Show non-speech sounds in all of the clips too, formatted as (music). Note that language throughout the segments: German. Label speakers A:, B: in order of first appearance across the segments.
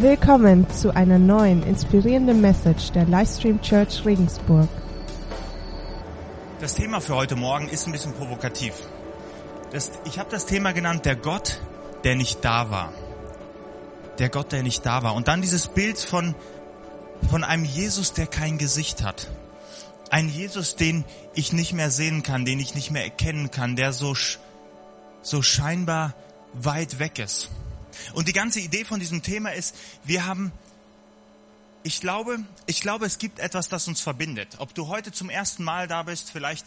A: Willkommen zu einer neuen inspirierenden Message der Livestream Church Regensburg.
B: Das Thema für heute Morgen ist ein bisschen provokativ. Das, ich habe das Thema genannt, der Gott, der nicht da war. Der Gott, der nicht da war. Und dann dieses Bild von, von einem Jesus, der kein Gesicht hat. Ein Jesus, den ich nicht mehr sehen kann, den ich nicht mehr erkennen kann, der so, so scheinbar weit weg ist. Und die ganze Idee von diesem Thema ist, wir haben, ich glaube, ich glaube, es gibt etwas, das uns verbindet. Ob du heute zum ersten Mal da bist, vielleicht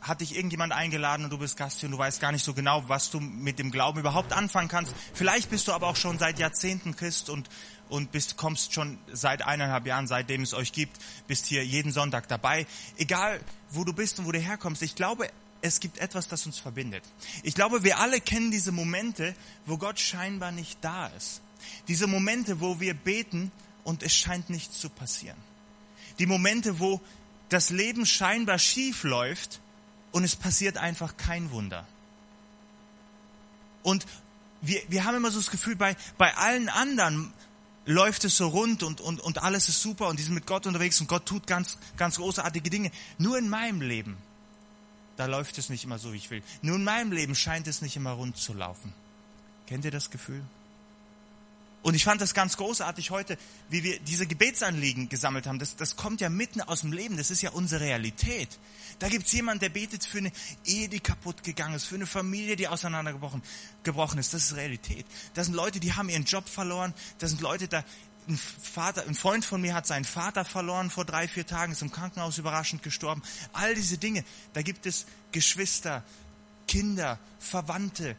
B: hat dich irgendjemand eingeladen und du bist Gast hier und du weißt gar nicht so genau, was du mit dem Glauben überhaupt anfangen kannst. Vielleicht bist du aber auch schon seit Jahrzehnten Christ und, und bist, kommst schon seit eineinhalb Jahren, seitdem es euch gibt, bist hier jeden Sonntag dabei. Egal, wo du bist und wo du herkommst, ich glaube, es gibt etwas, das uns verbindet. Ich glaube, wir alle kennen diese Momente, wo Gott scheinbar nicht da ist. Diese Momente, wo wir beten und es scheint nichts zu passieren. Die Momente, wo das Leben scheinbar schief läuft und es passiert einfach kein Wunder. Und wir, wir haben immer so das Gefühl, bei, bei allen anderen läuft es so rund und, und, und alles ist super und die sind mit Gott unterwegs und Gott tut ganz, ganz großartige Dinge. Nur in meinem Leben da läuft es nicht immer so, wie ich will. Nur in meinem Leben scheint es nicht immer rund zu laufen. Kennt ihr das Gefühl? Und ich fand das ganz großartig heute, wie wir diese Gebetsanliegen gesammelt haben. Das, das kommt ja mitten aus dem Leben. Das ist ja unsere Realität. Da gibt's jemanden, der betet für eine Ehe, die kaputt gegangen ist, für eine Familie, die auseinandergebrochen gebrochen ist. Das ist Realität. Das sind Leute, die haben ihren Job verloren. Das sind Leute, da ein, Vater, ein Freund von mir hat seinen Vater verloren vor drei, vier Tagen, ist im Krankenhaus überraschend gestorben. All diese Dinge, da gibt es Geschwister, Kinder, Verwandte,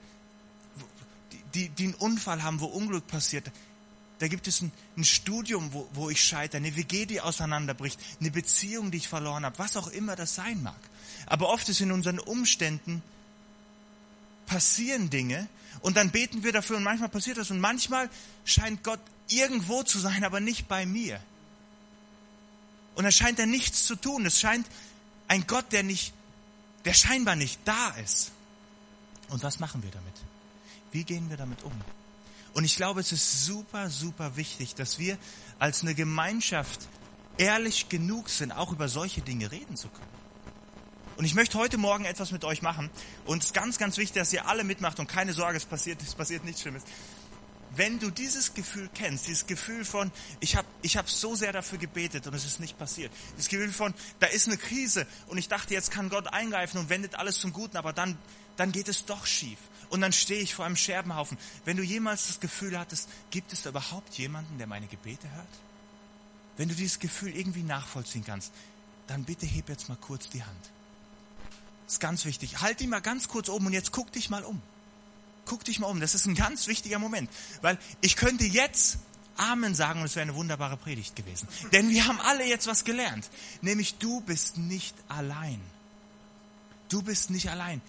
B: die, die einen Unfall haben, wo Unglück passiert. Da gibt es ein, ein Studium, wo, wo ich scheitere, eine WG, die auseinanderbricht, eine Beziehung, die ich verloren habe, was auch immer das sein mag. Aber oft ist in unseren Umständen passieren Dinge und dann beten wir dafür und manchmal passiert das und manchmal scheint Gott irgendwo zu sein, aber nicht bei mir. Und er scheint er nichts zu tun. Es scheint ein Gott, der nicht, der scheinbar nicht da ist. Und was machen wir damit? Wie gehen wir damit um? Und ich glaube, es ist super, super wichtig, dass wir als eine Gemeinschaft ehrlich genug sind, auch über solche Dinge reden zu können. Und ich möchte heute Morgen etwas mit euch machen. Und es ist ganz, ganz wichtig, dass ihr alle mitmacht und keine Sorge, es passiert, es passiert nichts Schlimmes wenn du dieses Gefühl kennst, dieses Gefühl von, ich habe ich hab so sehr dafür gebetet und es ist nicht passiert, dieses Gefühl von, da ist eine Krise und ich dachte, jetzt kann Gott eingreifen und wendet alles zum Guten, aber dann, dann geht es doch schief und dann stehe ich vor einem Scherbenhaufen. Wenn du jemals das Gefühl hattest, gibt es da überhaupt jemanden, der meine Gebete hört? Wenn du dieses Gefühl irgendwie nachvollziehen kannst, dann bitte heb jetzt mal kurz die Hand. Das ist ganz wichtig. Halt die mal ganz kurz oben und jetzt guck dich mal um guck dich mal um. Das ist ein ganz wichtiger Moment. Weil ich könnte jetzt Amen sagen und es wäre eine wunderbare Predigt gewesen. Denn wir haben alle jetzt was gelernt. Nämlich du bist nicht allein. Du bist nicht allein.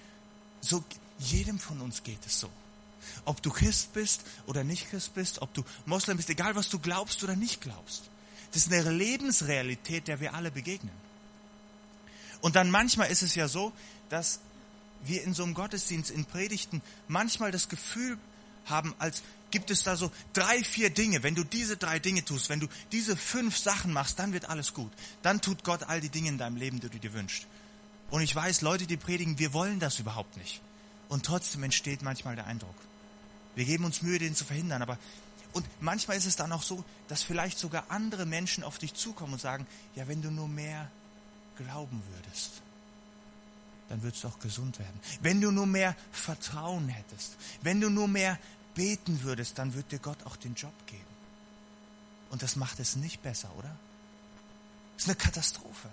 B: So, jedem von uns geht es so. Ob du Christ bist oder nicht Christ bist, ob du Moslem bist, egal was du glaubst oder nicht glaubst. Das ist eine Lebensrealität, der wir alle begegnen. Und dann manchmal ist es ja so, dass wir in so einem Gottesdienst, in Predigten manchmal das Gefühl haben, als gibt es da so drei, vier Dinge. Wenn du diese drei Dinge tust, wenn du diese fünf Sachen machst, dann wird alles gut. Dann tut Gott all die Dinge in deinem Leben, die du dir wünschst. Und ich weiß, Leute, die predigen, wir wollen das überhaupt nicht. Und trotzdem entsteht manchmal der Eindruck. Wir geben uns Mühe, den zu verhindern, aber und manchmal ist es dann auch so, dass vielleicht sogar andere Menschen auf dich zukommen und sagen, ja, wenn du nur mehr glauben würdest dann würdest du auch gesund werden. Wenn du nur mehr Vertrauen hättest, wenn du nur mehr beten würdest, dann wird dir Gott auch den Job geben. Und das macht es nicht besser, oder? Das ist eine Katastrophe.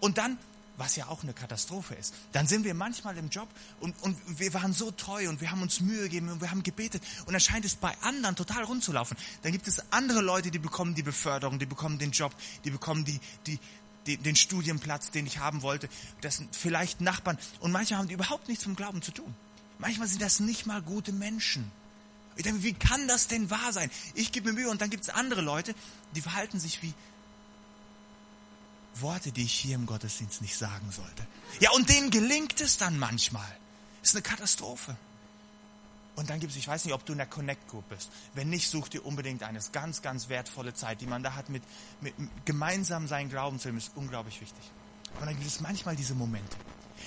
B: Und dann, was ja auch eine Katastrophe ist, dann sind wir manchmal im Job und, und wir waren so treu und wir haben uns Mühe gegeben und wir haben gebetet und dann scheint es bei anderen total rund zu laufen. Dann gibt es andere Leute, die bekommen die Beförderung, die bekommen den Job, die bekommen die, die, den, den Studienplatz, den ich haben wollte. Das sind vielleicht Nachbarn. Und manche haben die überhaupt nichts vom Glauben zu tun. Manchmal sind das nicht mal gute Menschen. Ich denke, wie kann das denn wahr sein? Ich gebe mir Mühe und dann gibt es andere Leute, die verhalten sich wie Worte, die ich hier im Gottesdienst nicht sagen sollte. Ja, und denen gelingt es dann manchmal. Das ist eine Katastrophe. Und dann gibt es, ich weiß nicht, ob du in der Connect Group bist. Wenn nicht, such dir unbedingt eine. ganz, ganz wertvolle Zeit, die man da hat mit, mit gemeinsam seinen Glauben zu leben, ist unglaublich wichtig. Und dann gibt es manchmal diese Momente.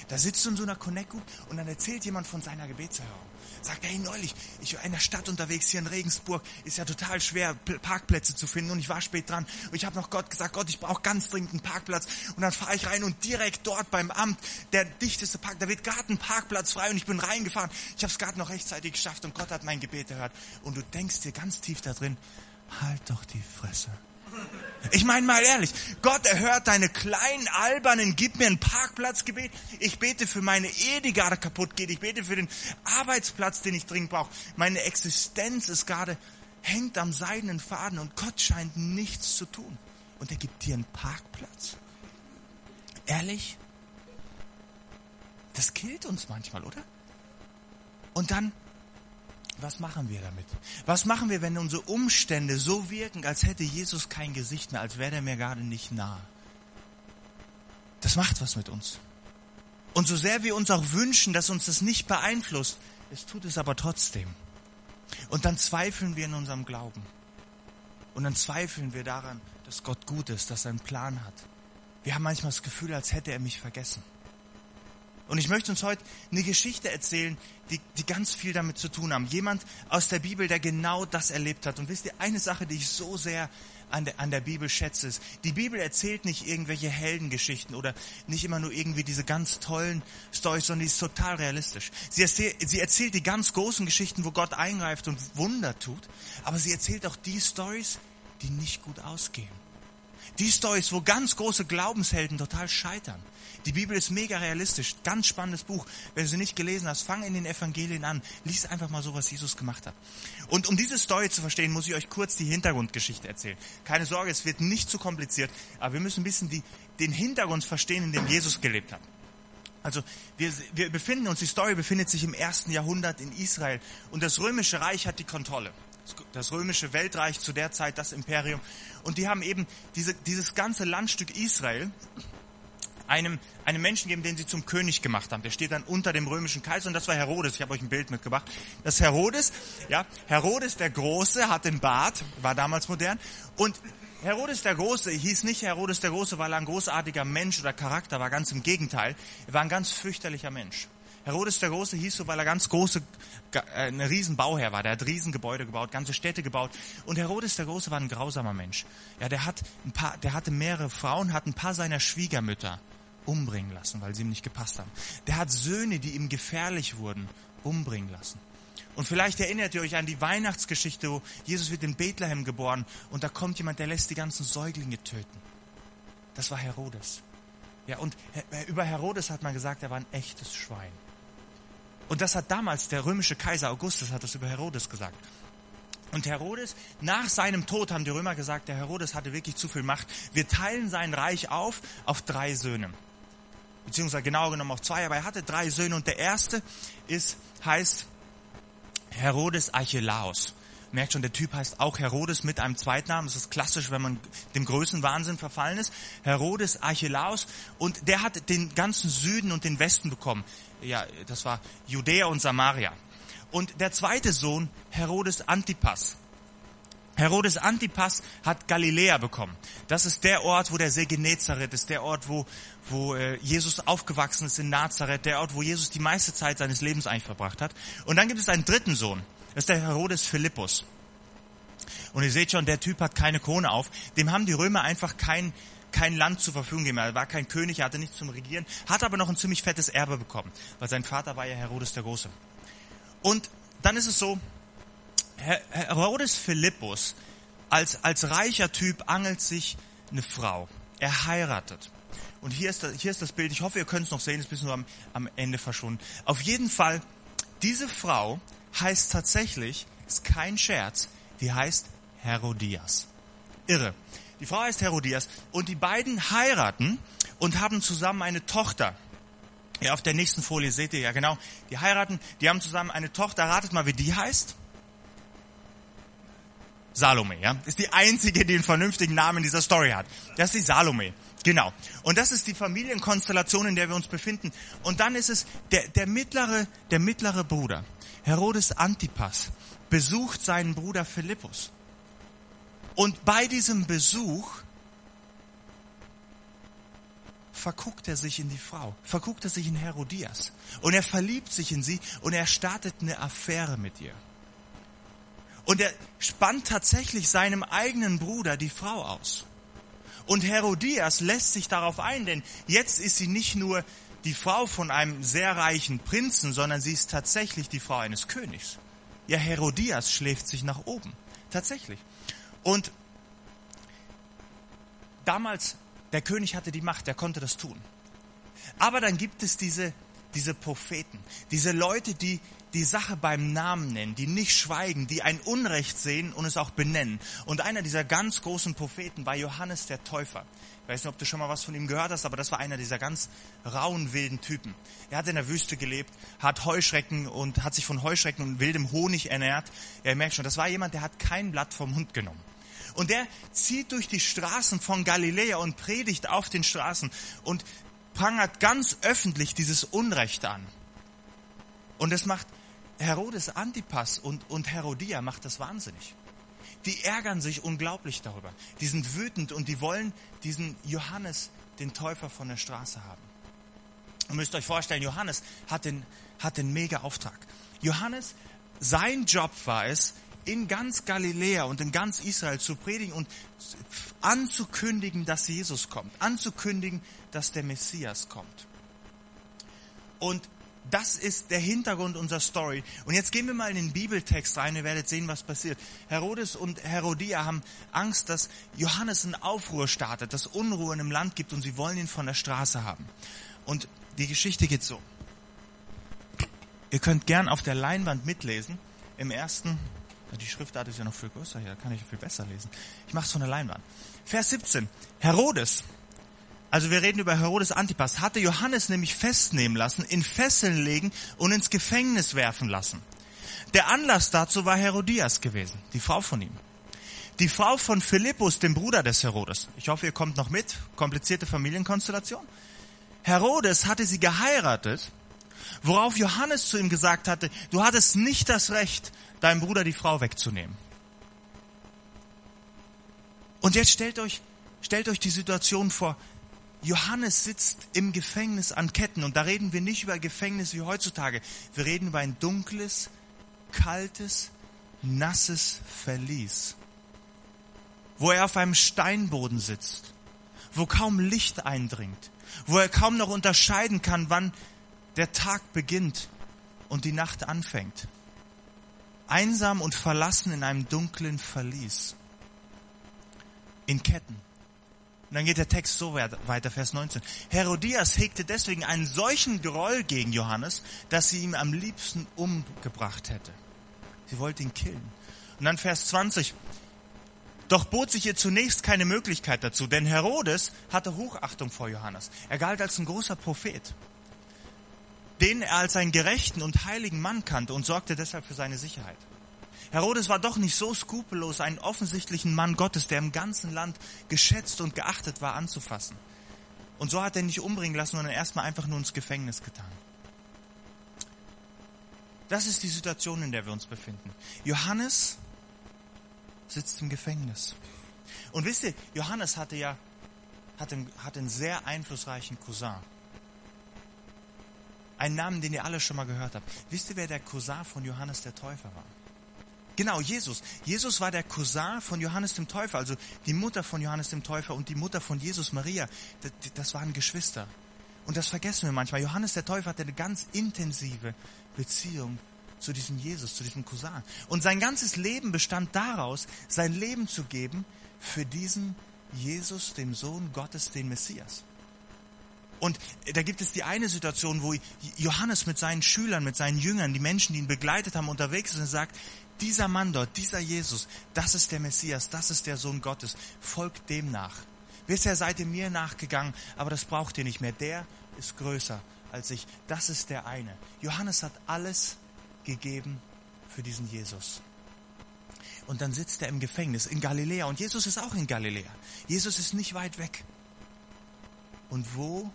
B: Da sitzt du in so einer Connect Group und dann erzählt jemand von seiner Gebetserhörung. Sagt, hey, neulich, ich war in der Stadt unterwegs hier in Regensburg, ist ja total schwer, Parkplätze zu finden und ich war spät dran und ich habe noch Gott gesagt, Gott, ich brauche ganz dringend einen Parkplatz und dann fahre ich rein und direkt dort beim Amt, der dichteste Park, da wird gerade ein Parkplatz frei und ich bin reingefahren. Ich habe es gerade noch rechtzeitig geschafft und Gott hat mein Gebet gehört. Und du denkst dir ganz tief da drin, halt doch die Fresse. Ich meine mal ehrlich, Gott erhört deine kleinen albernen, gib mir einen Parkplatzgebet. Ich bete für meine Ehe, die gerade kaputt geht. Ich bete für den Arbeitsplatz, den ich dringend brauche. Meine Existenz ist gerade, hängt am seidenen Faden und Gott scheint nichts zu tun. Und er gibt dir einen Parkplatz. Ehrlich? Das killt uns manchmal, oder? Und dann was machen wir damit? Was machen wir, wenn unsere Umstände so wirken, als hätte Jesus kein Gesicht mehr, als wäre er mir gerade nicht nah? Das macht was mit uns. Und so sehr wir uns auch wünschen, dass uns das nicht beeinflusst, es tut es aber trotzdem. Und dann zweifeln wir in unserem Glauben. Und dann zweifeln wir daran, dass Gott gut ist, dass er einen Plan hat. Wir haben manchmal das Gefühl, als hätte er mich vergessen. Und ich möchte uns heute eine Geschichte erzählen, die, die ganz viel damit zu tun haben. Jemand aus der Bibel, der genau das erlebt hat. Und wisst ihr, eine Sache, die ich so sehr an der, an der Bibel schätze, ist, die Bibel erzählt nicht irgendwelche Heldengeschichten oder nicht immer nur irgendwie diese ganz tollen Storys, sondern die ist total realistisch. Sie erzählt, sie erzählt die ganz großen Geschichten, wo Gott eingreift und Wunder tut, aber sie erzählt auch die Stories, die nicht gut ausgehen. Die Stories, wo ganz große Glaubenshelden total scheitern. Die Bibel ist mega realistisch, ganz spannendes Buch. Wenn du sie nicht gelesen hast, fang in den Evangelien an. Lies einfach mal so, was Jesus gemacht hat. Und um diese Story zu verstehen, muss ich euch kurz die Hintergrundgeschichte erzählen. Keine Sorge, es wird nicht zu kompliziert, aber wir müssen ein bisschen die, den Hintergrund verstehen, in dem Jesus gelebt hat. Also wir, wir befinden uns, die Story befindet sich im ersten Jahrhundert in Israel und das römische Reich hat die Kontrolle. Das römische Weltreich zu der Zeit, das Imperium. Und die haben eben diese, dieses ganze Landstück Israel einem, einem Menschen geben, den sie zum König gemacht haben. Der steht dann unter dem römischen Kaiser und das war Herodes. Ich habe euch ein Bild mitgebracht. Das Herodes, ja, Herodes der Große hat den Bart, war damals modern und Herodes der Große hieß nicht Herodes der Große, weil er ein großartiger Mensch oder Charakter war, ganz im Gegenteil. Er war ein ganz fürchterlicher Mensch. Herodes der Große hieß so, weil er ganz große, äh, ein Riesenbauherr war. Der hat Riesengebäude gebaut, ganze Städte gebaut. Und Herodes der Große war ein grausamer Mensch. Ja, der hat ein paar, der hatte mehrere Frauen, hat ein paar seiner Schwiegermütter umbringen lassen, weil sie ihm nicht gepasst haben. Der hat Söhne, die ihm gefährlich wurden, umbringen lassen. Und vielleicht erinnert ihr euch an die Weihnachtsgeschichte, wo Jesus wird in Bethlehem geboren und da kommt jemand, der lässt die ganzen Säuglinge töten. Das war Herodes. Ja, und über Herodes hat man gesagt, er war ein echtes Schwein. Und das hat damals der römische Kaiser Augustus hat das über Herodes gesagt. Und Herodes, nach seinem Tod haben die Römer gesagt, der Herodes hatte wirklich zu viel Macht. Wir teilen sein Reich auf auf drei Söhne beziehungsweise genauer genommen auf zwei, aber er hatte drei Söhne und der erste ist, heißt Herodes Archelaus. Merkt schon, der Typ heißt auch Herodes mit einem Zweitnamen. Das ist klassisch, wenn man dem Größenwahnsinn verfallen ist. Herodes Archelaus. Und der hat den ganzen Süden und den Westen bekommen. Ja, das war Judäa und Samaria. Und der zweite Sohn, Herodes Antipas. Herodes Antipas hat Galiläa bekommen. Das ist der Ort, wo der See Genezareth ist, der Ort, wo, wo äh, Jesus aufgewachsen ist in Nazareth, der Ort, wo Jesus die meiste Zeit seines Lebens eigentlich verbracht hat. Und dann gibt es einen dritten Sohn, das ist der Herodes Philippus. Und ihr seht schon, der Typ hat keine Krone auf. Dem haben die Römer einfach kein, kein Land zur Verfügung gegeben. Er war kein König, er hatte nichts zum Regieren, hat aber noch ein ziemlich fettes Erbe bekommen, weil sein Vater war ja Herodes der Große. Und dann ist es so, Herodes Philippus als, als reicher Typ angelt sich eine Frau. Er heiratet. Und hier ist, das, hier ist das Bild. Ich hoffe, ihr könnt es noch sehen. Es ist bis nur am, am Ende verschwunden. Auf jeden Fall, diese Frau heißt tatsächlich, ist kein Scherz, die heißt Herodias. Irre. Die Frau heißt Herodias und die beiden heiraten und haben zusammen eine Tochter. Ja, auf der nächsten Folie seht ihr ja genau. Die heiraten, die haben zusammen eine Tochter. Ratet mal, wie die heißt. Salome, ja. Ist die einzige, die einen vernünftigen Namen in dieser Story hat. Das ist die Salome. Genau. Und das ist die Familienkonstellation, in der wir uns befinden. Und dann ist es der, der mittlere, der mittlere Bruder. Herodes Antipas besucht seinen Bruder Philippus. Und bei diesem Besuch verguckt er sich in die Frau, verguckt er sich in Herodias. Und er verliebt sich in sie und er startet eine Affäre mit ihr. Und er spannt tatsächlich seinem eigenen Bruder die Frau aus. Und Herodias lässt sich darauf ein, denn jetzt ist sie nicht nur die Frau von einem sehr reichen Prinzen, sondern sie ist tatsächlich die Frau eines Königs. Ja, Herodias schläft sich nach oben. Tatsächlich. Und damals, der König hatte die Macht, er konnte das tun. Aber dann gibt es diese, diese Propheten, diese Leute, die die Sache beim Namen nennen, die nicht schweigen, die ein Unrecht sehen und es auch benennen. Und einer dieser ganz großen Propheten war Johannes der Täufer. Ich weiß nicht, ob du schon mal was von ihm gehört hast, aber das war einer dieser ganz rauen, wilden Typen. Er hat in der Wüste gelebt, hat Heuschrecken und hat sich von Heuschrecken und wildem Honig ernährt. Er merkt schon, das war jemand, der hat kein Blatt vom Hund genommen. Und der zieht durch die Straßen von Galiläa und predigt auf den Straßen und prangert ganz öffentlich dieses Unrecht an. Und das macht Herodes Antipas und, und Herodia macht das wahnsinnig. Die ärgern sich unglaublich darüber. Die sind wütend und die wollen diesen Johannes, den Täufer, von der Straße haben. Ihr müsst euch vorstellen, Johannes hat den, hat den mega Auftrag. Johannes, sein Job war es, in ganz Galiläa und in ganz Israel zu predigen und anzukündigen, dass Jesus kommt, anzukündigen, dass der Messias kommt. Und das ist der Hintergrund unserer Story. Und jetzt gehen wir mal in den Bibeltext rein, ihr werdet sehen, was passiert. Herodes und Herodia haben Angst, dass Johannes einen Aufruhr startet, dass Unruhe im Land gibt und sie wollen ihn von der Straße haben. Und die Geschichte geht so. Ihr könnt gern auf der Leinwand mitlesen. Im ersten, die Schriftart ist ja noch viel größer hier, da kann ich viel besser lesen. Ich mache es von der Leinwand. Vers 17. Herodes, also wir reden über Herodes Antipas, hatte Johannes nämlich festnehmen lassen, in Fesseln legen und ins Gefängnis werfen lassen. Der Anlass dazu war Herodias gewesen, die Frau von ihm. Die Frau von Philippus, dem Bruder des Herodes. Ich hoffe, ihr kommt noch mit. Komplizierte Familienkonstellation. Herodes hatte sie geheiratet, worauf Johannes zu ihm gesagt hatte, du hattest nicht das Recht, deinem Bruder die Frau wegzunehmen. Und jetzt stellt euch, stellt euch die Situation vor, Johannes sitzt im Gefängnis an Ketten und da reden wir nicht über Gefängnis wie heutzutage. Wir reden über ein dunkles, kaltes, nasses Verlies, wo er auf einem Steinboden sitzt, wo kaum Licht eindringt, wo er kaum noch unterscheiden kann, wann der Tag beginnt und die Nacht anfängt. Einsam und verlassen in einem dunklen Verlies, in Ketten. Und dann geht der Text so weiter, Vers 19. Herodias hegte deswegen einen solchen Groll gegen Johannes, dass sie ihn am liebsten umgebracht hätte. Sie wollte ihn killen. Und dann Vers 20. Doch bot sich ihr zunächst keine Möglichkeit dazu, denn Herodes hatte Hochachtung vor Johannes. Er galt als ein großer Prophet, den er als einen gerechten und heiligen Mann kannte und sorgte deshalb für seine Sicherheit. Herodes war doch nicht so skrupellos, einen offensichtlichen Mann Gottes, der im ganzen Land geschätzt und geachtet war, anzufassen. Und so hat er ihn nicht umbringen lassen, sondern erstmal einfach nur ins Gefängnis getan. Das ist die Situation, in der wir uns befinden. Johannes sitzt im Gefängnis. Und wisst ihr, Johannes hatte ja hatte einen, einen sehr einflussreichen Cousin. Einen Namen, den ihr alle schon mal gehört habt. Wisst ihr, wer der Cousin von Johannes der Täufer war? Genau, Jesus. Jesus war der Cousin von Johannes dem Täufer, also die Mutter von Johannes dem Täufer und die Mutter von Jesus Maria. Das, waren Geschwister. Und das vergessen wir manchmal. Johannes der Täufer hatte eine ganz intensive Beziehung zu diesem Jesus, zu diesem Cousin. Und sein ganzes Leben bestand daraus, sein Leben zu geben für diesen Jesus, den Sohn Gottes, den Messias. Und da gibt es die eine Situation, wo Johannes mit seinen Schülern, mit seinen Jüngern, die Menschen, die ihn begleitet haben, unterwegs ist und sagt, dieser Mann dort, dieser Jesus, das ist der Messias, das ist der Sohn Gottes. Folgt dem nach. Bisher seid ihr mir nachgegangen, aber das braucht ihr nicht mehr. Der ist größer als ich. Das ist der eine. Johannes hat alles gegeben für diesen Jesus. Und dann sitzt er im Gefängnis in Galiläa und Jesus ist auch in Galiläa. Jesus ist nicht weit weg. Und wo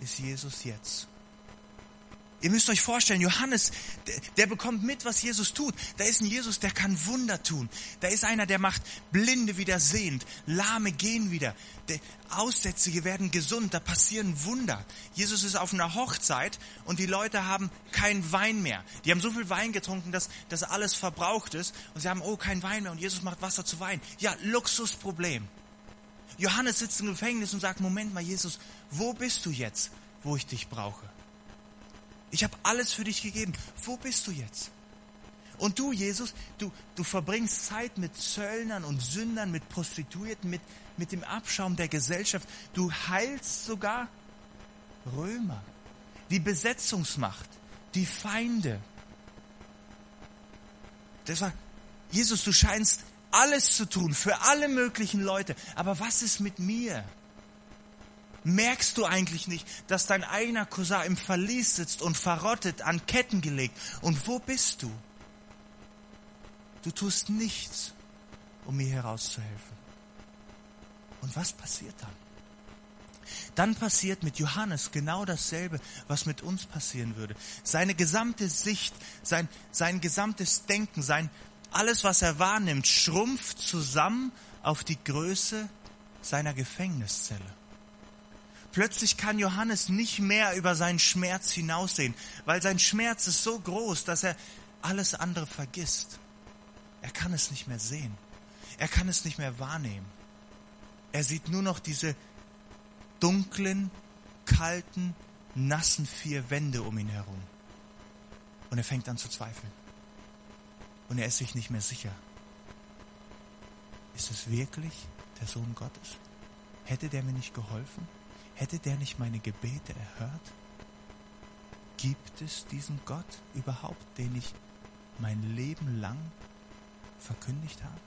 B: ist Jesus jetzt? Ihr müsst euch vorstellen, Johannes, der, der, bekommt mit, was Jesus tut. Da ist ein Jesus, der kann Wunder tun. Da ist einer, der macht Blinde wieder sehend, Lahme gehen wieder, der Aussätzige werden gesund, da passieren Wunder. Jesus ist auf einer Hochzeit und die Leute haben keinen Wein mehr. Die haben so viel Wein getrunken, dass, dass alles verbraucht ist und sie haben, oh, kein Wein mehr und Jesus macht Wasser zu Wein. Ja, Luxusproblem. Johannes sitzt im Gefängnis und sagt, Moment mal, Jesus, wo bist du jetzt, wo ich dich brauche? Ich habe alles für dich gegeben. Wo bist du jetzt? Und du, Jesus, du, du verbringst Zeit mit Zöllnern und Sündern, mit Prostituierten, mit, mit dem Abschaum der Gesellschaft. Du heilst sogar Römer, die Besetzungsmacht, die Feinde. War, Jesus, du scheinst alles zu tun für alle möglichen Leute. Aber was ist mit mir? Merkst du eigentlich nicht, dass dein eigener Cousin im Verlies sitzt und verrottet, an Ketten gelegt? Und wo bist du? Du tust nichts, um mir herauszuhelfen. Und was passiert dann? Dann passiert mit Johannes genau dasselbe, was mit uns passieren würde. Seine gesamte Sicht, sein, sein gesamtes Denken, sein, alles, was er wahrnimmt, schrumpft zusammen auf die Größe seiner Gefängniszelle. Plötzlich kann Johannes nicht mehr über seinen Schmerz hinaussehen, weil sein Schmerz ist so groß, dass er alles andere vergisst. Er kann es nicht mehr sehen. Er kann es nicht mehr wahrnehmen. Er sieht nur noch diese dunklen, kalten, nassen vier Wände um ihn herum. Und er fängt an zu zweifeln. Und er ist sich nicht mehr sicher. Ist es wirklich der Sohn Gottes? Hätte der mir nicht geholfen? Hätte der nicht meine Gebete erhört? Gibt es diesen Gott überhaupt, den ich mein Leben lang verkündigt habe?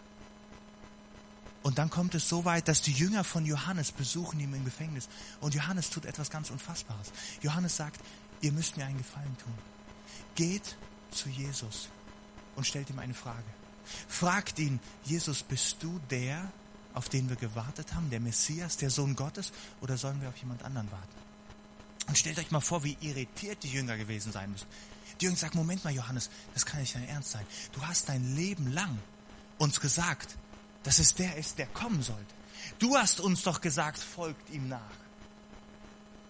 B: Und dann kommt es so weit, dass die Jünger von Johannes besuchen ihn im Gefängnis. Und Johannes tut etwas ganz Unfassbares. Johannes sagt, ihr müsst mir einen Gefallen tun. Geht zu Jesus und stellt ihm eine Frage. Fragt ihn, Jesus, bist du der, auf den wir gewartet haben, der Messias, der Sohn Gottes, oder sollen wir auf jemand anderen warten? Und stellt euch mal vor, wie irritiert die Jünger gewesen sein müssen. Die Jünger sagen, Moment mal, Johannes, das kann nicht dein Ernst sein. Du hast dein Leben lang uns gesagt, dass es der ist, der kommen sollte. Du hast uns doch gesagt, folgt ihm nach.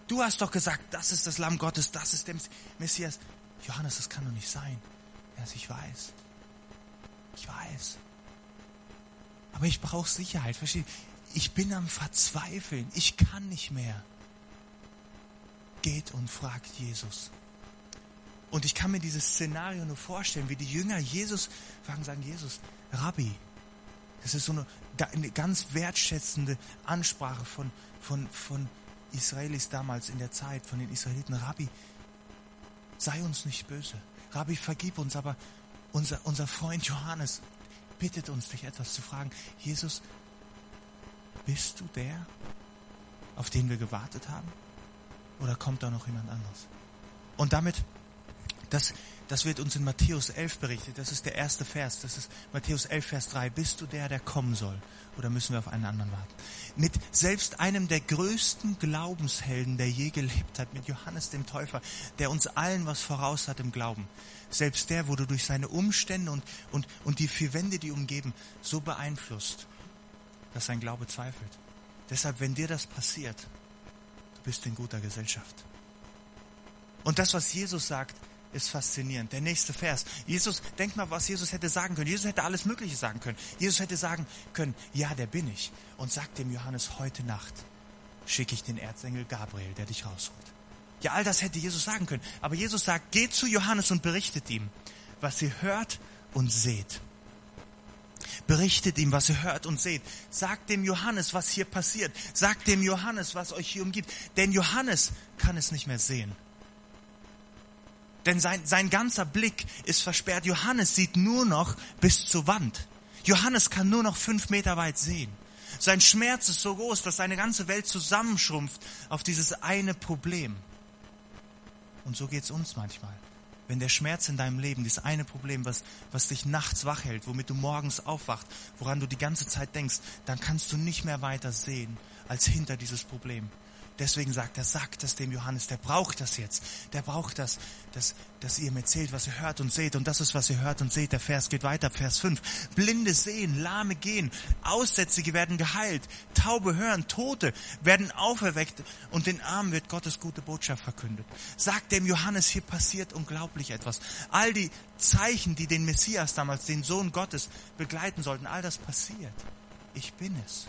B: Du hast doch gesagt, das ist das Lamm Gottes, das ist der Messias. Johannes, das kann doch nicht sein. Ja, ich weiß. Ich weiß. Aber ich brauche Sicherheit. Versteht? Ich bin am Verzweifeln. Ich kann nicht mehr. Geht und fragt Jesus. Und ich kann mir dieses Szenario nur vorstellen, wie die Jünger Jesus fragen, sagen, Jesus, Rabbi. Das ist so eine, eine ganz wertschätzende Ansprache von, von, von Israelis damals in der Zeit, von den Israeliten. Rabbi, sei uns nicht böse. Rabbi, vergib uns, aber unser, unser Freund Johannes, bittet uns, dich etwas zu fragen. Jesus, bist du der, auf den wir gewartet haben? Oder kommt da noch jemand anderes? Und damit, das, das wird uns in Matthäus 11 berichtet. Das ist der erste Vers. Das ist Matthäus 11, Vers 3. Bist du der, der kommen soll? Oder müssen wir auf einen anderen warten? Mit selbst einem der größten Glaubenshelden, der je gelebt hat, mit Johannes dem Täufer, der uns allen was voraus hat im Glauben. Selbst der wurde durch seine Umstände und, und, und die vier Wände, die umgeben, so beeinflusst, dass sein Glaube zweifelt. Deshalb, wenn dir das passiert, du bist in guter Gesellschaft. Und das, was Jesus sagt, ist faszinierend. Der nächste Vers. Jesus, denk mal, was Jesus hätte sagen können. Jesus hätte alles Mögliche sagen können. Jesus hätte sagen können, ja, der bin ich. Und sagt dem Johannes, heute Nacht schicke ich den Erzengel Gabriel, der dich rausholt. Ja, all das hätte Jesus sagen können. Aber Jesus sagt, geht zu Johannes und berichtet ihm, was ihr hört und seht. Berichtet ihm, was ihr hört und seht. Sagt dem Johannes, was hier passiert. Sagt dem Johannes, was euch hier umgibt. Denn Johannes kann es nicht mehr sehen. Denn sein, sein ganzer Blick ist versperrt. Johannes sieht nur noch bis zur Wand. Johannes kann nur noch fünf Meter weit sehen. Sein Schmerz ist so groß, dass seine ganze Welt zusammenschrumpft auf dieses eine Problem. Und so geht's uns manchmal. Wenn der Schmerz in deinem Leben, dieses eine Problem, was, was dich nachts wach hält, womit du morgens aufwacht, woran du die ganze Zeit denkst, dann kannst du nicht mehr weiter sehen als hinter dieses Problem. Deswegen sagt er, sagt das dem Johannes, der braucht das jetzt. Der braucht das, dass, dass ihr ihm erzählt, was ihr hört und seht. Und das ist, was ihr hört und seht. Der Vers geht weiter, Vers 5. Blinde sehen, Lahme gehen, Aussätzige werden geheilt, Taube hören, Tote werden auferweckt und den Armen wird Gottes gute Botschaft verkündet. Sagt dem Johannes, hier passiert unglaublich etwas. All die Zeichen, die den Messias damals, den Sohn Gottes, begleiten sollten, all das passiert. Ich bin es.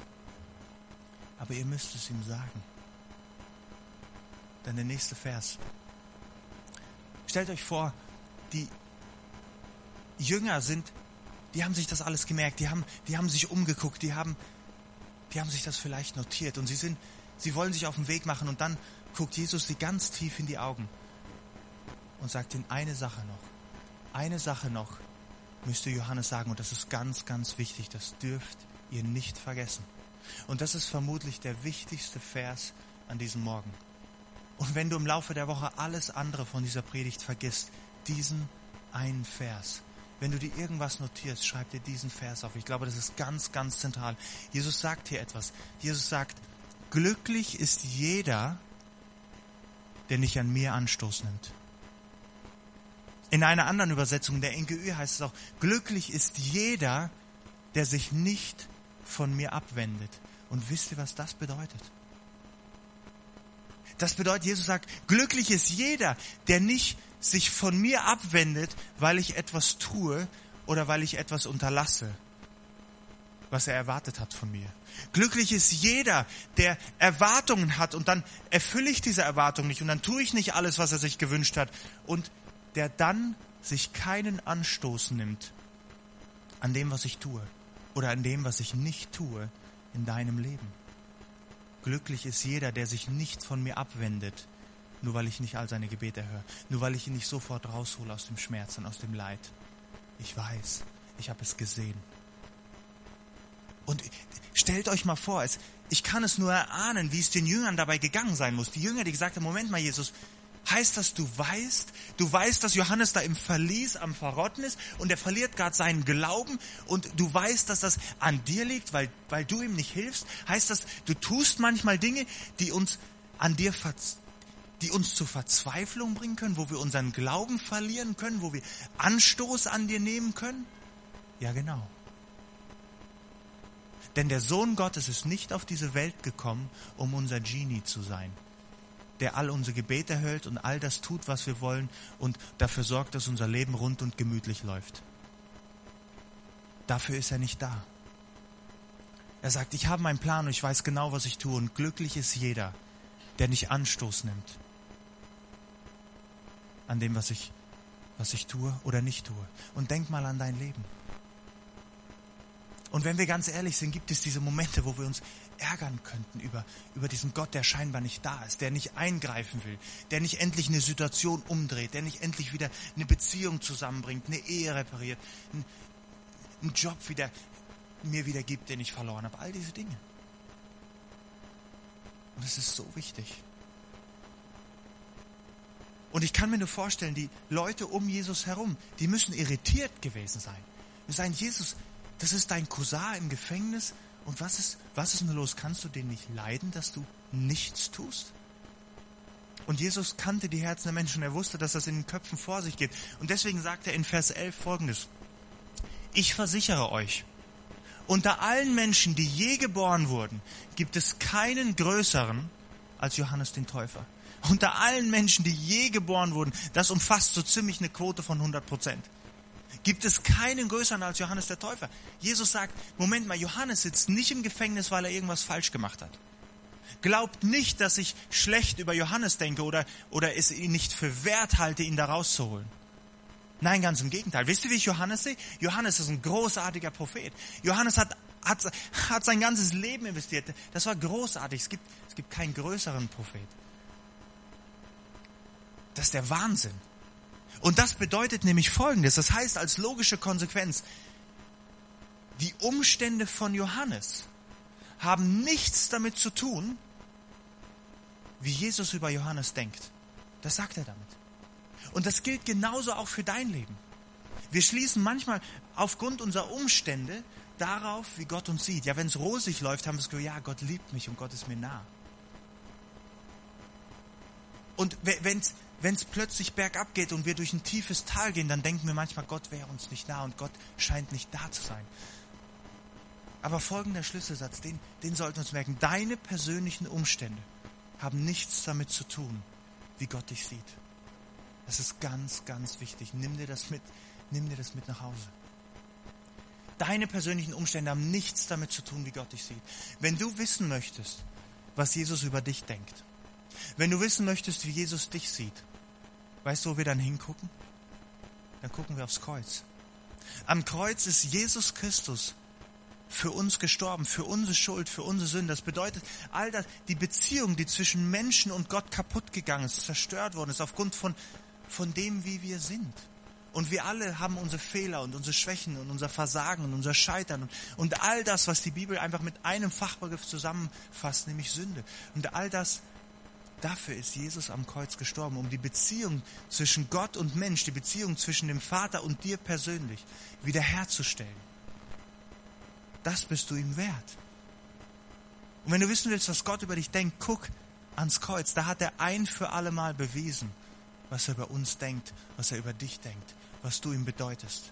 B: Aber ihr müsst es ihm sagen. Dann der nächste Vers. Stellt euch vor, die Jünger sind, die haben sich das alles gemerkt, die haben, die haben sich umgeguckt, die haben, die haben sich das vielleicht notiert und sie sind, sie wollen sich auf den Weg machen und dann guckt Jesus sie ganz tief in die Augen und sagt ihnen eine Sache noch. Eine Sache noch müsste Johannes sagen und das ist ganz, ganz wichtig, das dürft ihr nicht vergessen. Und das ist vermutlich der wichtigste Vers an diesem Morgen. Und wenn du im Laufe der Woche alles andere von dieser Predigt vergisst, diesen einen Vers, wenn du dir irgendwas notierst, schreib dir diesen Vers auf. Ich glaube, das ist ganz, ganz zentral. Jesus sagt hier etwas. Jesus sagt, glücklich ist jeder, der nicht an mir Anstoß nimmt. In einer anderen Übersetzung der NGÜ heißt es auch, glücklich ist jeder, der sich nicht von mir abwendet. Und wisst ihr, was das bedeutet? Das bedeutet, Jesus sagt, glücklich ist jeder, der nicht sich von mir abwendet, weil ich etwas tue oder weil ich etwas unterlasse, was er erwartet hat von mir. Glücklich ist jeder, der Erwartungen hat und dann erfülle ich diese Erwartungen nicht und dann tue ich nicht alles, was er sich gewünscht hat und der dann sich keinen Anstoß nimmt an dem, was ich tue oder an dem, was ich nicht tue in deinem Leben. Glücklich ist jeder, der sich nicht von mir abwendet, nur weil ich nicht all seine Gebete höre, nur weil ich ihn nicht sofort raushole aus dem Schmerz und aus dem Leid. Ich weiß, ich habe es gesehen. Und stellt euch mal vor, es, ich kann es nur erahnen, wie es den Jüngern dabei gegangen sein muss. Die Jünger, die gesagt haben, Moment mal, Jesus, Heißt das, du weißt, du weißt, dass Johannes da im Verlies am Verrotten ist und er verliert gerade seinen Glauben und du weißt, dass das an dir liegt, weil, weil du ihm nicht hilfst? Heißt das, du tust manchmal Dinge, die uns an dir die uns zur Verzweiflung bringen können, wo wir unseren Glauben verlieren können, wo wir Anstoß an dir nehmen können? Ja, genau. Denn der Sohn Gottes ist nicht auf diese Welt gekommen, um unser Genie zu sein der all unsere Gebete erhält und all das tut, was wir wollen und dafür sorgt, dass unser Leben rund und gemütlich läuft. Dafür ist er nicht da. Er sagt, ich habe meinen Plan und ich weiß genau, was ich tue und glücklich ist jeder, der nicht Anstoß nimmt an dem, was ich, was ich tue oder nicht tue. Und denk mal an dein Leben. Und wenn wir ganz ehrlich sind, gibt es diese Momente, wo wir uns ärgern könnten über, über diesen Gott, der scheinbar nicht da ist, der nicht eingreifen will, der nicht endlich eine Situation umdreht, der nicht endlich wieder eine Beziehung zusammenbringt, eine Ehe repariert, einen, einen Job wieder mir wieder gibt, den ich verloren habe. All diese Dinge. Und es ist so wichtig. Und ich kann mir nur vorstellen, die Leute um Jesus herum, die müssen irritiert gewesen sein. Wir sagen, Jesus, das ist dein Cousin im Gefängnis und was ist, was ist nur los? Kannst du den nicht leiden, dass du nichts tust? Und Jesus kannte die Herzen der Menschen. Er wusste, dass das in den Köpfen vor sich geht. Und deswegen sagt er in Vers 11 folgendes. Ich versichere euch, unter allen Menschen, die je geboren wurden, gibt es keinen größeren als Johannes den Täufer. Unter allen Menschen, die je geboren wurden, das umfasst so ziemlich eine Quote von 100 Prozent gibt es keinen größeren als Johannes der Täufer. Jesus sagt, Moment mal, Johannes sitzt nicht im Gefängnis, weil er irgendwas falsch gemacht hat. Glaubt nicht, dass ich schlecht über Johannes denke oder, oder es ihn nicht für wert halte, ihn da rauszuholen. Nein, ganz im Gegenteil. Wisst ihr, wie ich Johannes sehe? Johannes ist ein großartiger Prophet. Johannes hat, hat, hat sein ganzes Leben investiert. Das war großartig. Es gibt, es gibt keinen größeren Prophet. Das ist der Wahnsinn. Und das bedeutet nämlich Folgendes. Das heißt als logische Konsequenz, die Umstände von Johannes haben nichts damit zu tun, wie Jesus über Johannes denkt. Das sagt er damit. Und das gilt genauso auch für dein Leben. Wir schließen manchmal aufgrund unserer Umstände darauf, wie Gott uns sieht. Ja, wenn es rosig läuft, haben wir das Gefühl, ja, Gott liebt mich und Gott ist mir nah. Und wenn es plötzlich bergab geht und wir durch ein tiefes Tal gehen, dann denken wir manchmal, Gott wäre uns nicht nah und Gott scheint nicht da zu sein. Aber folgender Schlüsselsatz, den, den sollten wir uns merken. Deine persönlichen Umstände haben nichts damit zu tun, wie Gott dich sieht. Das ist ganz, ganz wichtig. Nimm dir das mit, nimm dir das mit nach Hause. Deine persönlichen Umstände haben nichts damit zu tun, wie Gott dich sieht. Wenn du wissen möchtest, was Jesus über dich denkt, wenn du wissen möchtest, wie Jesus dich sieht, weißt du, wo wir dann hingucken? Dann gucken wir aufs Kreuz. Am Kreuz ist Jesus Christus für uns gestorben, für unsere Schuld, für unsere Sünde. Das bedeutet, all das, die Beziehung, die zwischen Menschen und Gott kaputt gegangen ist, zerstört worden ist, aufgrund von, von dem, wie wir sind. Und wir alle haben unsere Fehler und unsere Schwächen und unser Versagen und unser Scheitern und, und all das, was die Bibel einfach mit einem Fachbegriff zusammenfasst, nämlich Sünde. Und all das, dafür ist Jesus am Kreuz gestorben, um die Beziehung zwischen Gott und Mensch, die Beziehung zwischen dem Vater und dir persönlich wiederherzustellen das bist du ihm wert. Und wenn du wissen willst, was Gott über dich denkt, guck ans Kreuz. Da hat er ein für alle Mal bewiesen, was er über uns denkt, was er über dich denkt, was du ihm bedeutest.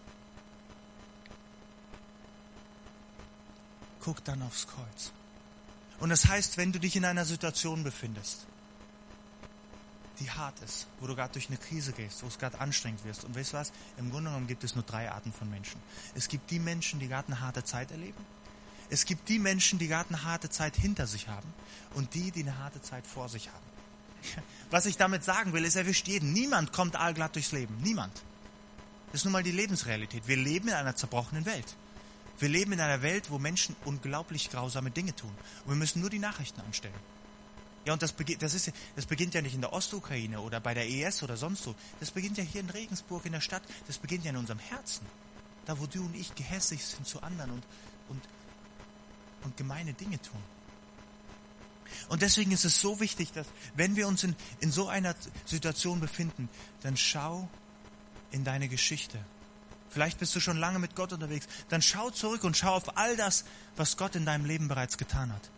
B: Guck dann aufs Kreuz. Und das heißt, wenn du dich in einer Situation befindest, die hart ist, wo du gerade durch eine Krise gehst, wo es gerade anstrengend wirst. Und weißt du was? Im Grunde genommen gibt es nur drei Arten von Menschen. Es gibt die Menschen, die gerade eine harte Zeit erleben. Es gibt die Menschen, die gerade eine harte Zeit hinter sich haben. Und die, die eine harte Zeit vor sich haben. (laughs) Was ich damit sagen will, es erwischt jeden. Niemand kommt allglatt durchs Leben. Niemand. Das ist nun mal die Lebensrealität. Wir leben in einer zerbrochenen Welt. Wir leben in einer Welt, wo Menschen unglaublich grausame Dinge tun. Und wir müssen nur die Nachrichten anstellen. Ja, und das, beginnt, das, ist, das beginnt ja nicht in der Ostukraine oder bei der ES oder sonst wo. Das beginnt ja hier in Regensburg in der Stadt. Das beginnt ja in unserem Herzen. Da, wo du und ich gehässig sind zu anderen und, und, und gemeine Dinge tun. Und deswegen ist es so wichtig, dass wenn wir uns in, in so einer Situation befinden, dann schau in deine Geschichte. Vielleicht bist du schon lange mit Gott unterwegs. Dann schau zurück und schau auf all das, was Gott in deinem Leben bereits getan hat.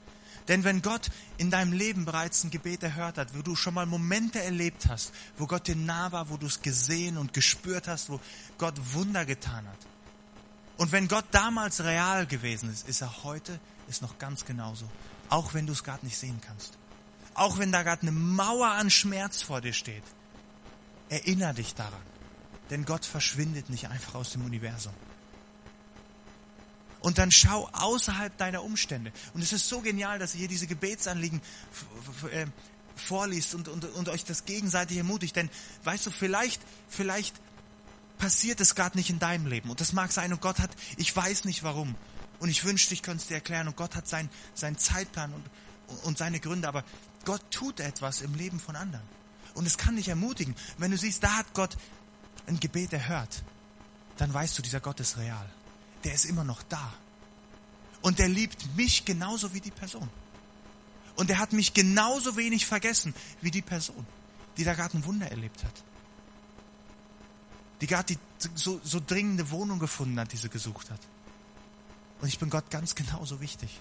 B: Denn wenn Gott in deinem Leben bereits ein Gebet erhört hat, wo du schon mal Momente erlebt hast, wo Gott dir nah war, wo du es gesehen und gespürt hast, wo Gott Wunder getan hat. Und wenn Gott damals real gewesen ist, ist er heute ist noch ganz genauso. Auch wenn du es gerade nicht sehen kannst. Auch wenn da gerade eine Mauer an Schmerz vor dir steht. Erinner dich daran. Denn Gott verschwindet nicht einfach aus dem Universum und dann schau außerhalb deiner Umstände. Und es ist so genial, dass ihr hier diese Gebetsanliegen äh, vorliest und, und, und euch das gegenseitig ermutigt. Denn weißt du, vielleicht, vielleicht passiert es gerade nicht in deinem Leben. Und das mag sein. Und Gott hat, ich weiß nicht warum. Und ich wünschte, ich könnte es dir erklären. Und Gott hat seinen, seinen Zeitplan und, und seine Gründe. Aber Gott tut etwas im Leben von anderen. Und es kann dich ermutigen. Wenn du siehst, da hat Gott ein Gebet erhört, dann weißt du, dieser Gott ist real der ist immer noch da. Und der liebt mich genauso wie die Person. Und er hat mich genauso wenig vergessen wie die Person, die da gerade ein Wunder erlebt hat. Die gerade die so, so dringende Wohnung gefunden hat, die sie gesucht hat. Und ich bin Gott ganz genauso wichtig.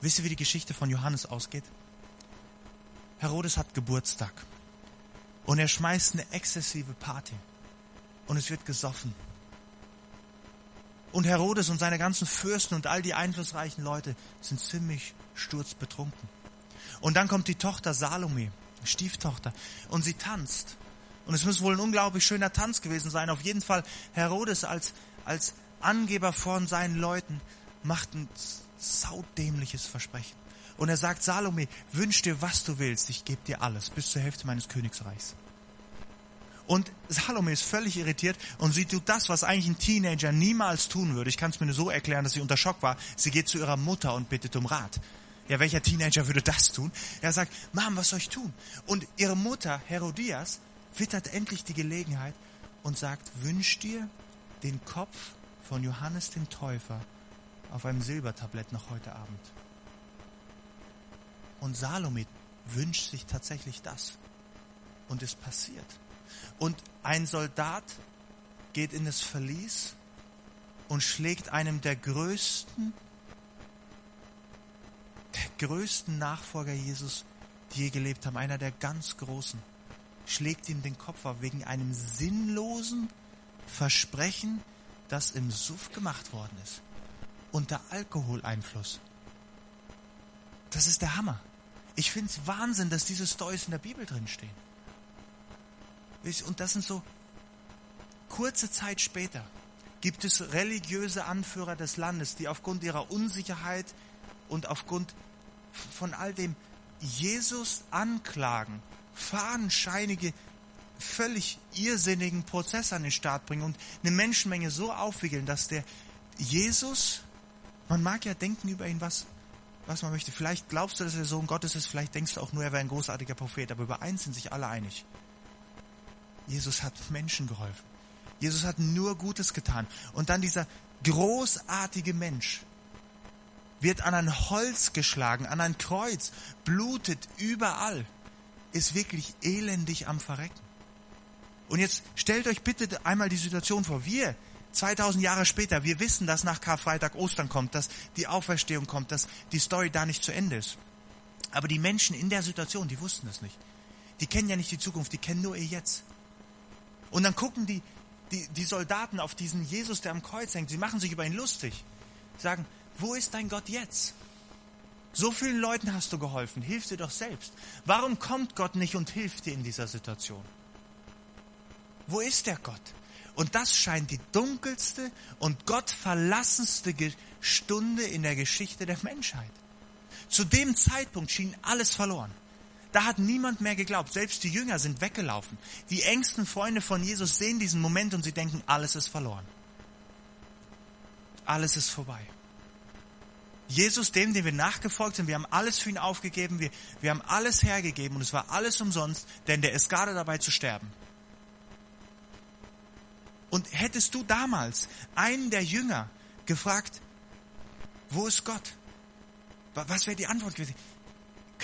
B: Wisst ihr, wie die Geschichte von Johannes ausgeht? Herodes hat Geburtstag. Und er schmeißt eine exzessive Party. Und es wird gesoffen. Und Herodes und seine ganzen Fürsten und all die einflussreichen Leute sind ziemlich sturzbetrunken. Und dann kommt die Tochter Salome, Stieftochter, und sie tanzt. Und es muss wohl ein unglaublich schöner Tanz gewesen sein. Auf jeden Fall Herodes als, als Angeber von seinen Leuten macht ein saudämliches Versprechen. Und er sagt, Salome, wünsch dir, was du willst, ich gebe dir alles, bis zur Hälfte meines Königsreichs. Und Salome ist völlig irritiert und sie tut das, was eigentlich ein Teenager niemals tun würde. Ich kann es mir nur so erklären, dass sie unter Schock war. Sie geht zu ihrer Mutter und bittet um Rat. Ja, welcher Teenager würde das tun? Er sagt, Mom, was soll ich tun? Und ihre Mutter, Herodias, wittert endlich die Gelegenheit und sagt, wünsch dir den Kopf von Johannes dem Täufer auf einem Silbertablett noch heute Abend. Und Salome wünscht sich tatsächlich das. Und es passiert. Und ein Soldat geht in das Verlies und schlägt einem der größten, der größten Nachfolger Jesus die je gelebt haben, einer der ganz Großen, schlägt ihm den Kopf ab wegen einem sinnlosen Versprechen, das im Suff gemacht worden ist. Unter Alkoholeinfluss. Das ist der Hammer. Ich finde es Wahnsinn, dass diese Stories in der Bibel drin stehen. Und das sind so kurze Zeit später gibt es religiöse Anführer des Landes, die aufgrund ihrer Unsicherheit und aufgrund von all dem Jesus anklagen, fadenscheinige, völlig irrsinnigen Prozess an den Start bringen und eine Menschenmenge so aufwiegeln, dass der Jesus, man mag ja denken über ihn, was, was man möchte. Vielleicht glaubst du, dass er Sohn Gottes ist, vielleicht denkst du auch nur, er wäre ein großartiger Prophet, aber über eins sind sich alle einig. Jesus hat Menschen geholfen. Jesus hat nur Gutes getan. Und dann dieser großartige Mensch wird an ein Holz geschlagen, an ein Kreuz, blutet überall, ist wirklich elendig am Verrecken. Und jetzt stellt euch bitte einmal die Situation vor. Wir, 2000 Jahre später, wir wissen, dass nach Karfreitag Ostern kommt, dass die Auferstehung kommt, dass die Story da nicht zu Ende ist. Aber die Menschen in der Situation, die wussten das nicht. Die kennen ja nicht die Zukunft, die kennen nur ihr Jetzt. Und dann gucken die, die, die Soldaten auf diesen Jesus, der am Kreuz hängt, sie machen sich über ihn lustig. Sagen, wo ist dein Gott jetzt? So vielen Leuten hast du geholfen, hilf dir doch selbst. Warum kommt Gott nicht und hilft dir in dieser Situation? Wo ist der Gott? Und das scheint die dunkelste und gottverlassenste Stunde in der Geschichte der Menschheit. Zu dem Zeitpunkt schien alles verloren. Da hat niemand mehr geglaubt. Selbst die Jünger sind weggelaufen. Die engsten Freunde von Jesus sehen diesen Moment und sie denken, alles ist verloren. Alles ist vorbei. Jesus, dem, dem wir nachgefolgt sind, wir haben alles für ihn aufgegeben, wir, wir haben alles hergegeben und es war alles umsonst, denn der ist gerade dabei zu sterben. Und hättest du damals einen der Jünger gefragt, wo ist Gott? Was wäre die Antwort gewesen?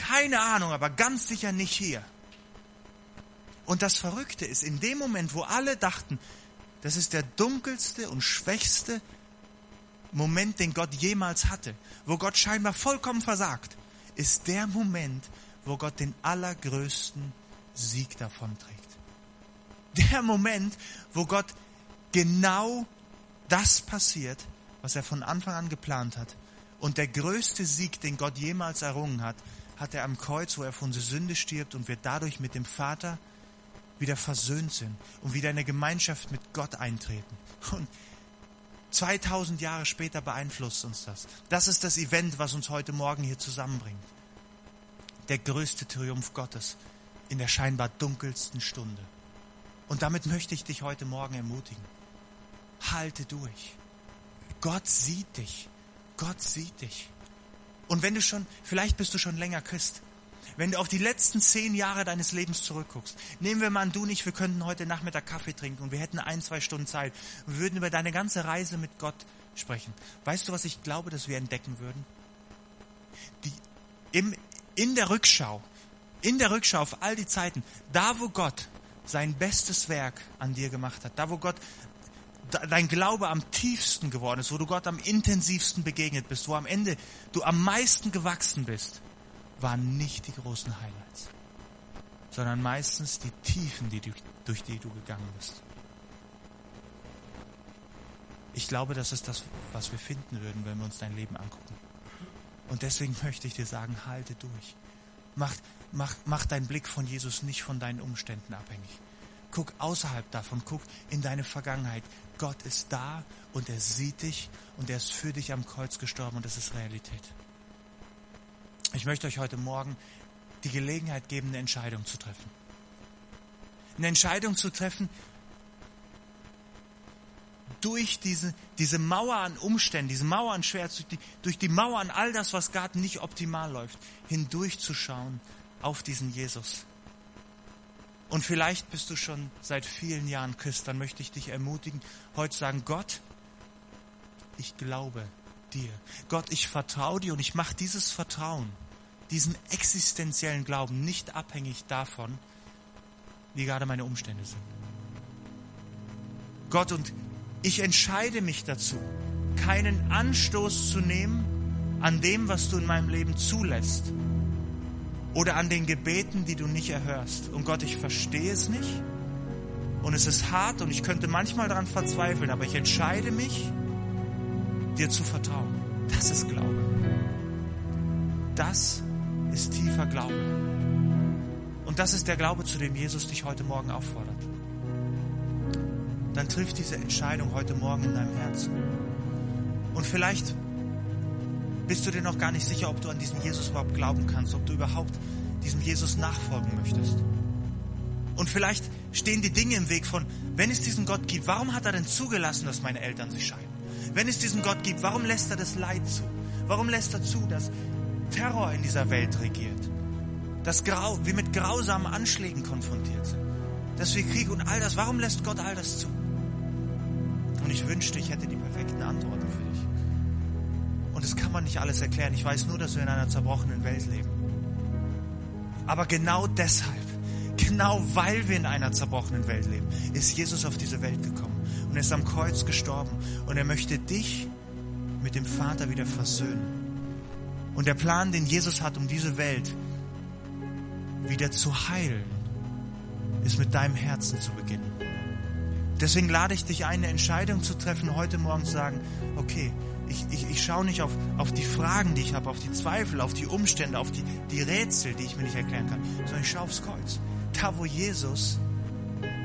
B: Keine Ahnung, aber ganz sicher nicht hier. Und das Verrückte ist, in dem Moment, wo alle dachten, das ist der dunkelste und schwächste Moment, den Gott jemals hatte, wo Gott scheinbar vollkommen versagt, ist der Moment, wo Gott den allergrößten Sieg davon trägt. Der Moment, wo Gott genau das passiert, was er von Anfang an geplant hat. Und der größte Sieg, den Gott jemals errungen hat, hat er am Kreuz, wo er von der Sünde stirbt und wir dadurch mit dem Vater wieder versöhnt sind und wieder in eine Gemeinschaft mit Gott eintreten. Und 2000 Jahre später beeinflusst uns das. Das ist das Event, was uns heute Morgen hier zusammenbringt. Der größte Triumph Gottes in der scheinbar dunkelsten Stunde. Und damit möchte ich dich heute Morgen ermutigen. Halte durch. Gott sieht dich. Gott sieht dich. Und wenn du schon, vielleicht bist du schon länger Christ, wenn du auf die letzten zehn Jahre deines Lebens zurückguckst, nehmen wir mal an, du nicht, wir könnten heute Nachmittag Kaffee trinken und wir hätten ein, zwei Stunden Zeit und würden über deine ganze Reise mit Gott sprechen. Weißt du, was ich glaube, dass wir entdecken würden? Die, im, in der Rückschau, in der Rückschau auf all die Zeiten, da wo Gott sein bestes Werk an dir gemacht hat, da wo Gott dein Glaube am tiefsten geworden ist, wo du Gott am intensivsten begegnet bist, wo am Ende du am meisten gewachsen bist, waren nicht die großen Highlights, sondern meistens die Tiefen, die du, durch die du gegangen bist. Ich glaube, das ist das, was wir finden würden, wenn wir uns dein Leben angucken. Und deswegen möchte ich dir sagen, halte durch. Mach, mach, mach deinen Blick von Jesus nicht von deinen Umständen abhängig. Guck außerhalb davon, guck in deine Vergangenheit. Gott ist da und er sieht dich und er ist für dich am Kreuz gestorben und das ist Realität. Ich möchte euch heute Morgen die Gelegenheit geben, eine Entscheidung zu treffen. Eine Entscheidung zu treffen, durch diese, diese Mauer an Umständen, diese Mauer an Schmerz, durch die, durch die Mauer an all das, was gerade nicht optimal läuft, hindurchzuschauen auf diesen Jesus. Und vielleicht bist du schon seit vielen Jahren Christ, dann möchte ich dich ermutigen, heute sagen, Gott, ich glaube dir. Gott, ich vertraue dir und ich mache dieses Vertrauen, diesen existenziellen Glauben nicht abhängig davon, wie gerade meine Umstände sind. Gott, und ich entscheide mich dazu, keinen Anstoß zu nehmen an dem, was du in meinem Leben zulässt, oder an den Gebeten, die du nicht erhörst. Und Gott, ich verstehe es nicht und es ist hart und ich könnte manchmal daran verzweifeln, aber ich entscheide mich, dir zu vertrauen. Das ist Glaube. Das ist tiefer Glaube. Und das ist der Glaube, zu dem Jesus dich heute Morgen auffordert. Dann triff diese Entscheidung heute Morgen in deinem Herzen. Und vielleicht bist du dir noch gar nicht sicher, ob du an diesen Jesus überhaupt glauben kannst, ob du überhaupt diesem Jesus nachfolgen möchtest. Und vielleicht stehen die Dinge im Weg von, wenn es diesen Gott gibt, warum hat er denn zugelassen, dass meine Eltern sich scheiden? Wenn es diesen Gott gibt, warum lässt er das Leid zu? Warum lässt er zu, dass Terror in dieser Welt regiert? Dass grau, wir mit grausamen Anschlägen konfrontiert sind? Dass wir Krieg und all das, warum lässt Gott all das zu? Und ich wünschte, ich hätte die perfekten Antworten für dich. Und das kann man nicht alles erklären. Ich weiß nur, dass wir in einer zerbrochenen Welt leben. Aber genau deshalb, genau weil wir in einer zerbrochenen Welt leben, ist Jesus auf diese Welt gekommen und ist am Kreuz gestorben. Und er möchte dich mit dem Vater wieder versöhnen. Und der Plan, den Jesus hat, um diese Welt wieder zu heilen, ist mit deinem Herzen zu beginnen. Deswegen lade ich dich ein, eine Entscheidung zu treffen, heute Morgen zu sagen, okay, ich, ich, ich schaue nicht auf, auf die Fragen, die ich habe, auf die Zweifel, auf die Umstände, auf die, die Rätsel, die ich mir nicht erklären kann, sondern ich schaue aufs Kreuz. Da, wo Jesus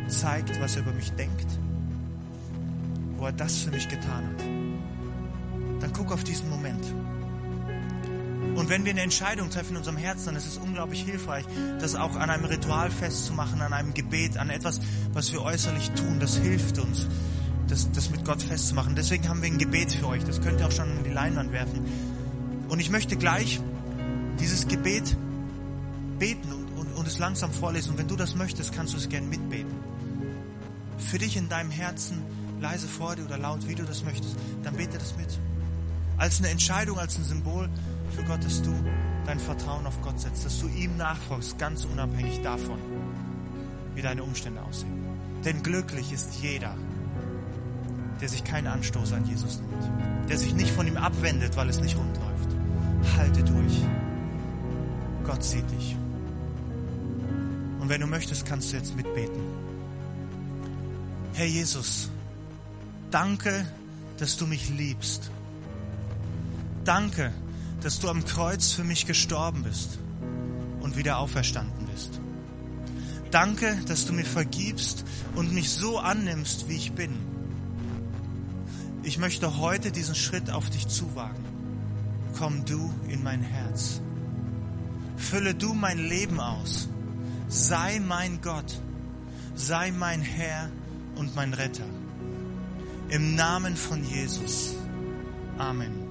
B: zeigt, was er über mich denkt, wo er das für mich getan hat. Dann guck auf diesen Moment. Und wenn wir eine Entscheidung treffen in unserem Herzen, dann ist es unglaublich hilfreich, das auch an einem Ritual festzumachen, an einem Gebet, an etwas, was wir äußerlich tun. Das hilft uns, das, das mit Gott festzumachen. Deswegen haben wir ein Gebet für euch. Das könnt ihr auch schon in die Leinwand werfen. Und ich möchte gleich dieses Gebet beten und, und, und es langsam vorlesen. Und wenn du das möchtest, kannst du es gerne mitbeten. Für dich in deinem Herzen, leise vor dir oder laut, wie du das möchtest, dann bete das mit. Als eine Entscheidung, als ein Symbol für Gott, dass du dein Vertrauen auf Gott setzt, dass du ihm nachfolgst, ganz unabhängig davon, wie deine Umstände aussehen. Denn glücklich ist jeder, der sich keinen Anstoß an Jesus nimmt, der sich nicht von ihm abwendet, weil es nicht rund läuft. Halte durch. Gott sieht dich. Und wenn du möchtest, kannst du jetzt mitbeten. Herr Jesus, danke, dass du mich liebst. Danke, dass du am Kreuz für mich gestorben bist und wieder auferstanden bist. Danke, dass du mir vergibst und mich so annimmst, wie ich bin. Ich möchte heute diesen Schritt auf dich zuwagen. Komm du in mein Herz. Fülle du mein Leben aus. Sei mein Gott. Sei mein Herr und mein Retter. Im Namen von Jesus. Amen.